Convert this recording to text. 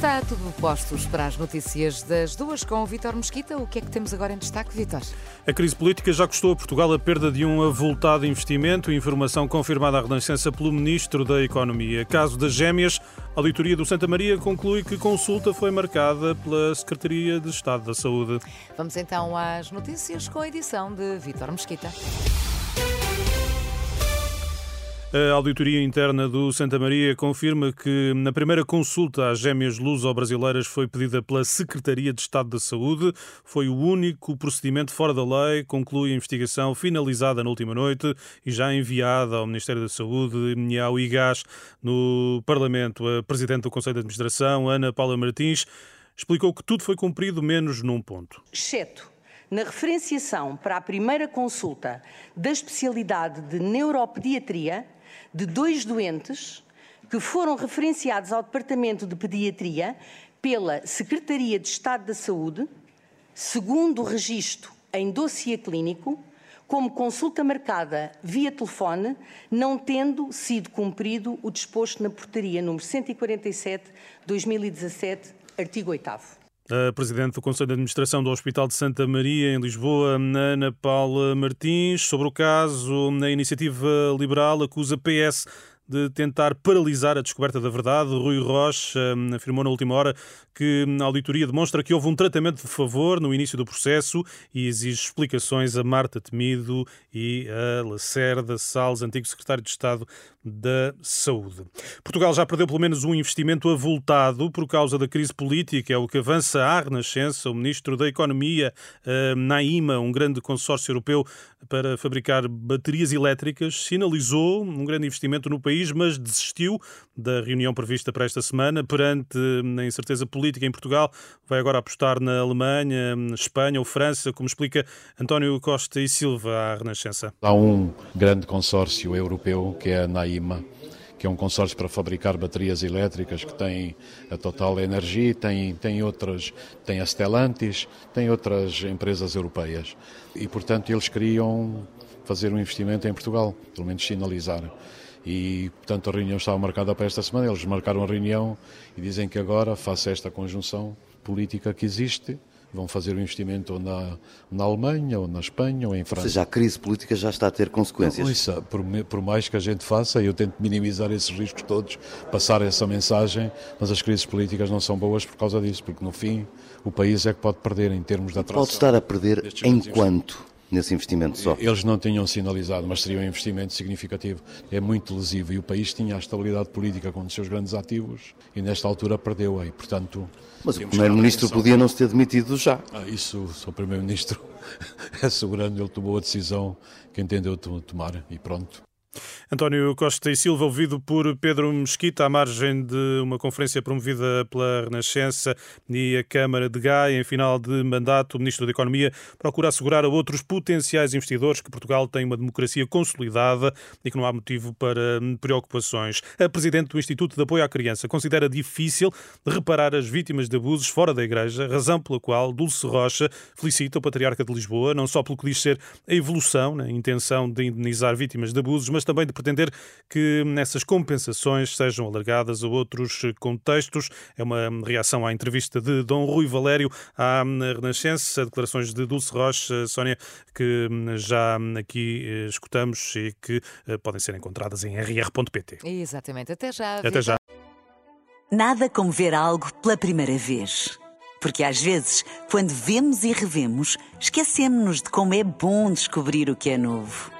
Está tudo postos para as notícias das duas com o Vítor Mesquita. O que é que temos agora em destaque, Vítor? A crise política já custou a Portugal a perda de um avultado investimento, informação confirmada à Renascença pelo Ministro da Economia. Caso das gêmeas, a auditoria do Santa Maria conclui que consulta foi marcada pela Secretaria de Estado da Saúde. Vamos então às notícias com a edição de Vítor Mesquita. A auditoria interna do Santa Maria confirma que na primeira consulta às gêmeas luso-brasileiras foi pedida pela Secretaria de Estado da Saúde. Foi o único procedimento fora da lei. Conclui a investigação finalizada na última noite e já enviada ao Ministério da Saúde e ao IGAS no Parlamento. A Presidente do Conselho de Administração, Ana Paula Martins, explicou que tudo foi cumprido menos num ponto. Exceto na referenciação para a primeira consulta da especialidade de neuropediatria de dois doentes que foram referenciados ao Departamento de Pediatria pela Secretaria de Estado da Saúde, segundo o registro em dossiê clínico, como consulta marcada via telefone, não tendo sido cumprido o disposto na portaria número 147/2017, artigo 8 Presidente do Conselho de Administração do Hospital de Santa Maria, em Lisboa, Ana Paula Martins, sobre o caso, na iniciativa liberal acusa PS de tentar paralisar a descoberta da verdade. Rui Rocha hum, afirmou na última hora que a auditoria demonstra que houve um tratamento de favor no início do processo e exige explicações a Marta Temido e a Lacerda Salles, antigo secretário de Estado da Saúde. Portugal já perdeu pelo menos um investimento avultado por causa da crise política, é o que avança à Renascença. O ministro da Economia, hum, Naima, um grande consórcio europeu para fabricar baterias elétricas, sinalizou um grande investimento no país país, mas desistiu da reunião prevista para esta semana perante a incerteza política em Portugal. Vai agora apostar na Alemanha, Espanha ou França, como explica António Costa e Silva à Renascença. Há um grande consórcio europeu que é a NAIMA que é um consórcio para fabricar baterias elétricas que tem a Total Energia, tem, tem outras, tem a Stellantis, tem outras empresas europeias. E, portanto, eles queriam fazer um investimento em Portugal, pelo menos sinalizar e, portanto, a reunião estava marcada para esta semana. Eles marcaram a reunião e dizem que agora, face a esta conjunção política que existe, vão fazer o um investimento na, na Alemanha, ou na Espanha, ou em França. Ou seja, a crise política já está a ter consequências. Isso, por, por, mais que a gente faça, eu tento minimizar esses riscos todos, passar essa mensagem, mas as crises políticas não são boas por causa disso, porque no fim o país é que pode perder em termos de atração. Pode estar a perder enquanto? Nesse investimento só? Eles não tinham sinalizado, mas seria um investimento significativo. É muito lesivo e o país tinha a estabilidade política com os seus grandes ativos e nesta altura perdeu-a e, portanto... Mas o Primeiro-Ministro podia não se ter demitido já. Ah, isso, o Primeiro-Ministro é soberano, ele tomou a decisão que entendeu tomar e pronto. António Costa e Silva, ouvido por Pedro Mesquita, à margem de uma conferência promovida pela Renascença e a Câmara de Gaia, em final de mandato, o Ministro da Economia procura assegurar a outros potenciais investidores que Portugal tem uma democracia consolidada e que não há motivo para preocupações. A Presidente do Instituto de Apoio à Criança considera difícil reparar as vítimas de abusos fora da Igreja, razão pela qual Dulce Rocha felicita o Patriarca de Lisboa, não só pelo que diz ser a evolução na intenção de indenizar vítimas de abusos, mas também de pretender que nessas compensações sejam alargadas a outros contextos. É uma reação à entrevista de Dom Rui Valério à Renascença, declarações de Dulce Rocha, Sónia, que já aqui eh, escutamos e que eh, podem ser encontradas em rr.pt. Exatamente. Até já. Até já. Nada como ver algo pela primeira vez. Porque às vezes, quando vemos e revemos, esquecemos-nos de como é bom descobrir o que é novo.